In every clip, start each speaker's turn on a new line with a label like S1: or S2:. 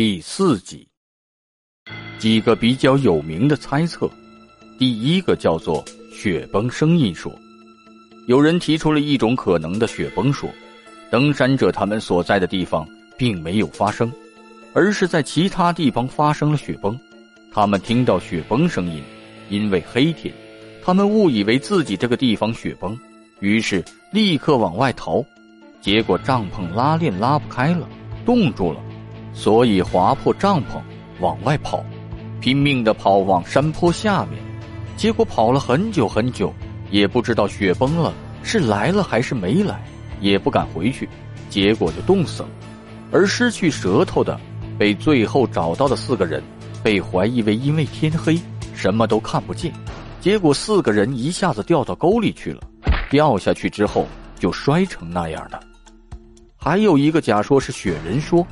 S1: 第四集，几个比较有名的猜测。第一个叫做雪崩声音说，有人提出了一种可能的雪崩说，登山者他们所在的地方并没有发生，而是在其他地方发生了雪崩。他们听到雪崩声音，因为黑天，他们误以为自己这个地方雪崩，于是立刻往外逃，结果帐篷拉链拉不开了，冻住了。所以划破帐篷往外跑，拼命的跑往山坡下面，结果跑了很久很久，也不知道雪崩了是来了还是没来，也不敢回去，结果就冻死了。而失去舌头的，被最后找到的四个人，被怀疑为因为天黑什么都看不见，结果四个人一下子掉到沟里去了，掉下去之后就摔成那样的。还有一个假说是雪人说。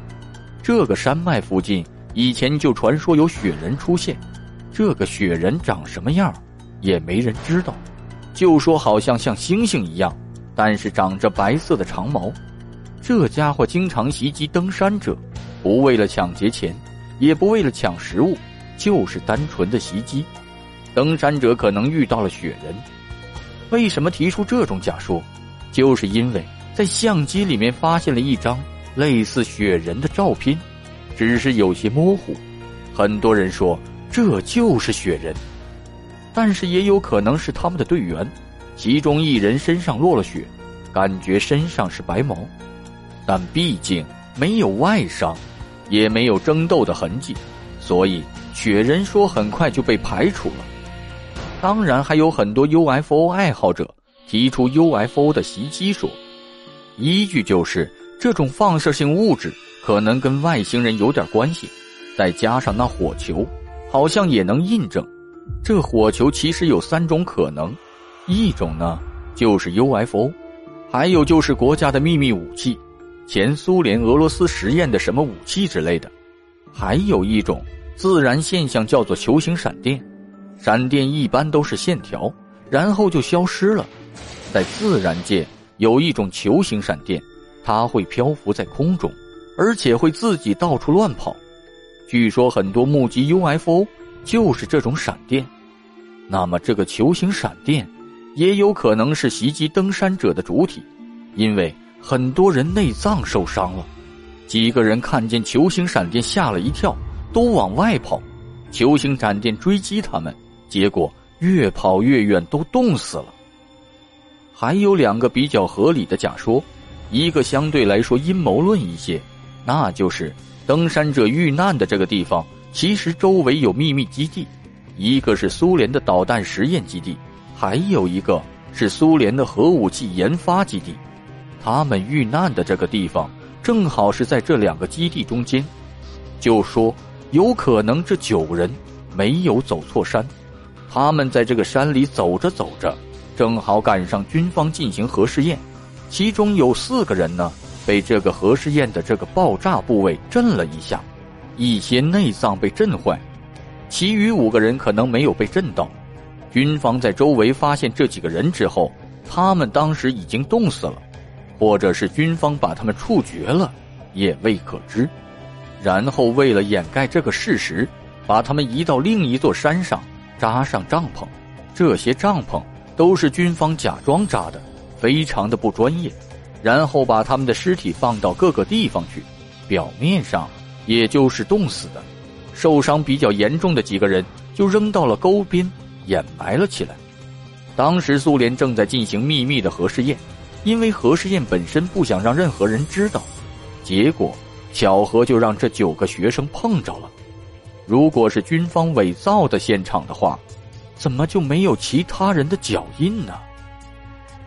S1: 这个山脉附近以前就传说有雪人出现，这个雪人长什么样，也没人知道，就说好像像猩猩一样，但是长着白色的长毛。这家伙经常袭击登山者，不为了抢劫钱，也不为了抢食物，就是单纯的袭击。登山者可能遇到了雪人，为什么提出这种假说？就是因为在相机里面发现了一张。类似雪人的照片，只是有些模糊。很多人说这就是雪人，但是也有可能是他们的队员，其中一人身上落了雪，感觉身上是白毛，但毕竟没有外伤，也没有争斗的痕迹，所以雪人说很快就被排除了。当然，还有很多 UFO 爱好者提出 UFO 的袭击说，依据就是。这种放射性物质可能跟外星人有点关系，再加上那火球，好像也能印证。这火球其实有三种可能，一种呢就是 UFO，还有就是国家的秘密武器，前苏联俄罗斯实验的什么武器之类的，还有一种自然现象叫做球形闪电，闪电一般都是线条，然后就消失了。在自然界有一种球形闪电。它会漂浮在空中，而且会自己到处乱跑。据说很多目击 UFO 就是这种闪电。那么这个球形闪电也有可能是袭击登山者的主体，因为很多人内脏受伤了。几个人看见球形闪电吓了一跳，都往外跑。球形闪电追击他们，结果越跑越远，都冻死了。还有两个比较合理的假说。一个相对来说阴谋论一些，那就是登山者遇难的这个地方其实周围有秘密基地，一个是苏联的导弹实验基地，还有一个是苏联的核武器研发基地。他们遇难的这个地方正好是在这两个基地中间，就说有可能这九人没有走错山，他们在这个山里走着走着，正好赶上军方进行核试验。其中有四个人呢，被这个核试验的这个爆炸部位震了一下，一些内脏被震坏，其余五个人可能没有被震到。军方在周围发现这几个人之后，他们当时已经冻死了，或者是军方把他们处决了，也未可知。然后为了掩盖这个事实，把他们移到另一座山上，扎上帐篷。这些帐篷都是军方假装扎的。非常的不专业，然后把他们的尸体放到各个地方去，表面上也就是冻死的，受伤比较严重的几个人就扔到了沟边掩埋了起来。当时苏联正在进行秘密的核试验，因为核试验本身不想让任何人知道，结果巧合就让这九个学生碰着了。如果是军方伪造的现场的话，怎么就没有其他人的脚印呢？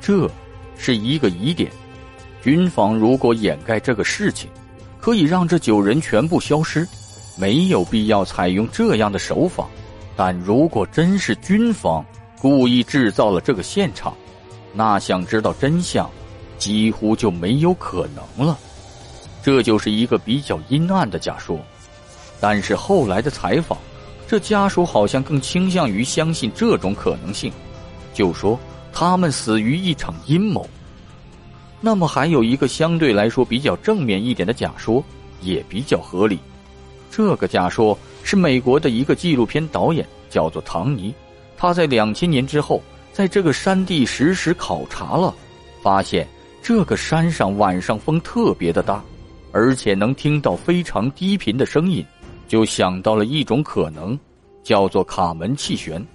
S1: 这。是一个疑点，军方如果掩盖这个事情，可以让这九人全部消失，没有必要采用这样的手法。但如果真是军方故意制造了这个现场，那想知道真相，几乎就没有可能了。这就是一个比较阴暗的假说。但是后来的采访，这家属好像更倾向于相信这种可能性，就说。他们死于一场阴谋。那么还有一个相对来说比较正面一点的假说，也比较合理，这个假说是美国的一个纪录片导演，叫做唐尼。他在两千年之后，在这个山地实时考察了，发现这个山上晚上风特别的大，而且能听到非常低频的声音，就想到了一种可能，叫做卡门气旋。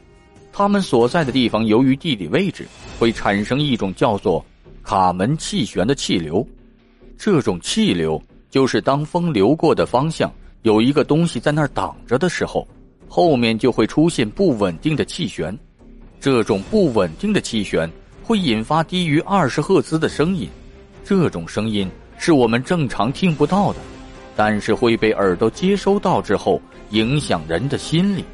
S1: 他们所在的地方由于地理位置，会产生一种叫做卡门气旋的气流。这种气流就是当风流过的方向有一个东西在那儿挡着的时候，后面就会出现不稳定的气旋。这种不稳定的气旋会引发低于二十赫兹的声音，这种声音是我们正常听不到的，但是会被耳朵接收到之后影响人的心理。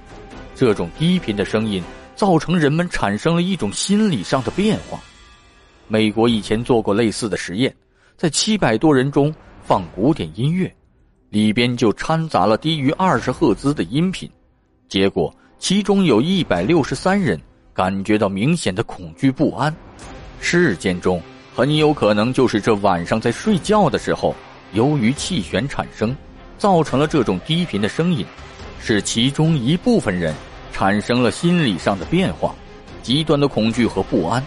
S1: 这种低频的声音造成人们产生了一种心理上的变化。美国以前做过类似的实验。在七百多人中放古典音乐，里边就掺杂了低于二十赫兹的音频，结果其中有一百六十三人感觉到明显的恐惧不安。事件中很有可能就是这晚上在睡觉的时候，由于气旋产生，造成了这种低频的声音，使其中一部分人产生了心理上的变化，极端的恐惧和不安。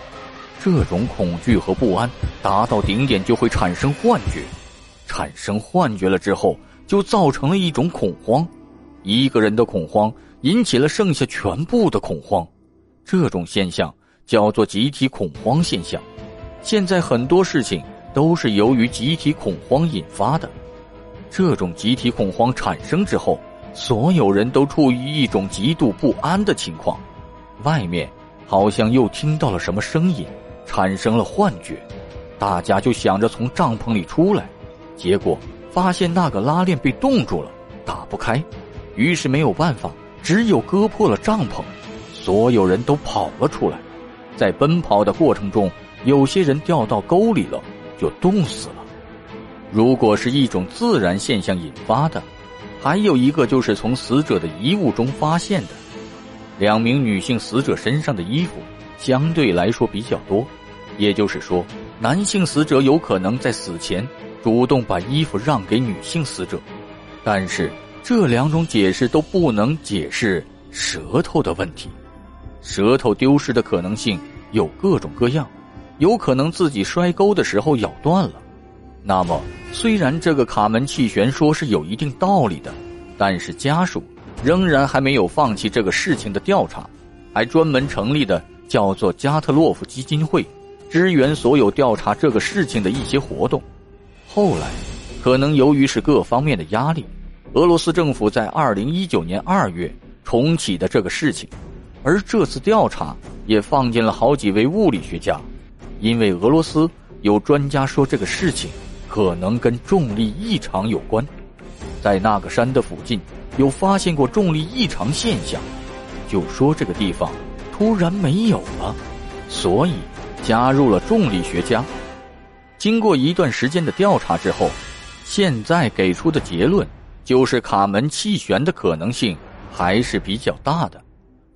S1: 这种恐惧和不安达到顶点，就会产生幻觉，产生幻觉了之后，就造成了一种恐慌。一个人的恐慌引起了剩下全部的恐慌，这种现象叫做集体恐慌现象。现在很多事情都是由于集体恐慌引发的。这种集体恐慌产生之后，所有人都处于一种极度不安的情况。外面好像又听到了什么声音。产生了幻觉，大家就想着从帐篷里出来，结果发现那个拉链被冻住了，打不开，于是没有办法，只有割破了帐篷，所有人都跑了出来，在奔跑的过程中，有些人掉到沟里了，就冻死了。如果是一种自然现象引发的，还有一个就是从死者的遗物中发现的，两名女性死者身上的衣服。相对来说比较多，也就是说，男性死者有可能在死前主动把衣服让给女性死者，但是这两种解释都不能解释舌头的问题。舌头丢失的可能性有各种各样，有可能自己摔沟的时候咬断了。那么，虽然这个卡门气旋说是有一定道理的，但是家属仍然还没有放弃这个事情的调查，还专门成立的。叫做加特洛夫基金会，支援所有调查这个事情的一些活动。后来，可能由于是各方面的压力，俄罗斯政府在二零一九年二月重启的这个事情，而这次调查也放进了好几位物理学家，因为俄罗斯有专家说这个事情可能跟重力异常有关，在那个山的附近有发现过重力异常现象，就说这个地方。突然没有了，所以加入了重力学家。经过一段时间的调查之后，现在给出的结论就是卡门气旋的可能性还是比较大的，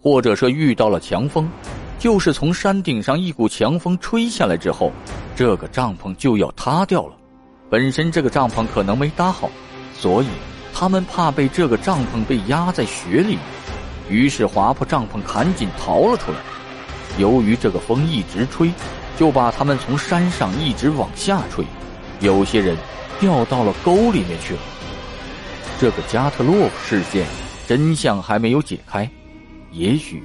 S1: 或者说遇到了强风，就是从山顶上一股强风吹下来之后，这个帐篷就要塌掉了。本身这个帐篷可能没搭好，所以他们怕被这个帐篷被压在雪里。于是划破帐篷，赶紧逃了出来。由于这个风一直吹，就把他们从山上一直往下吹，有些人掉到了沟里面去了。这个加特洛夫事件真相还没有解开，也许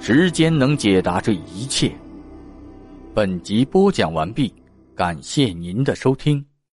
S1: 时间能解答这一切。本集播讲完毕，感谢您的收听。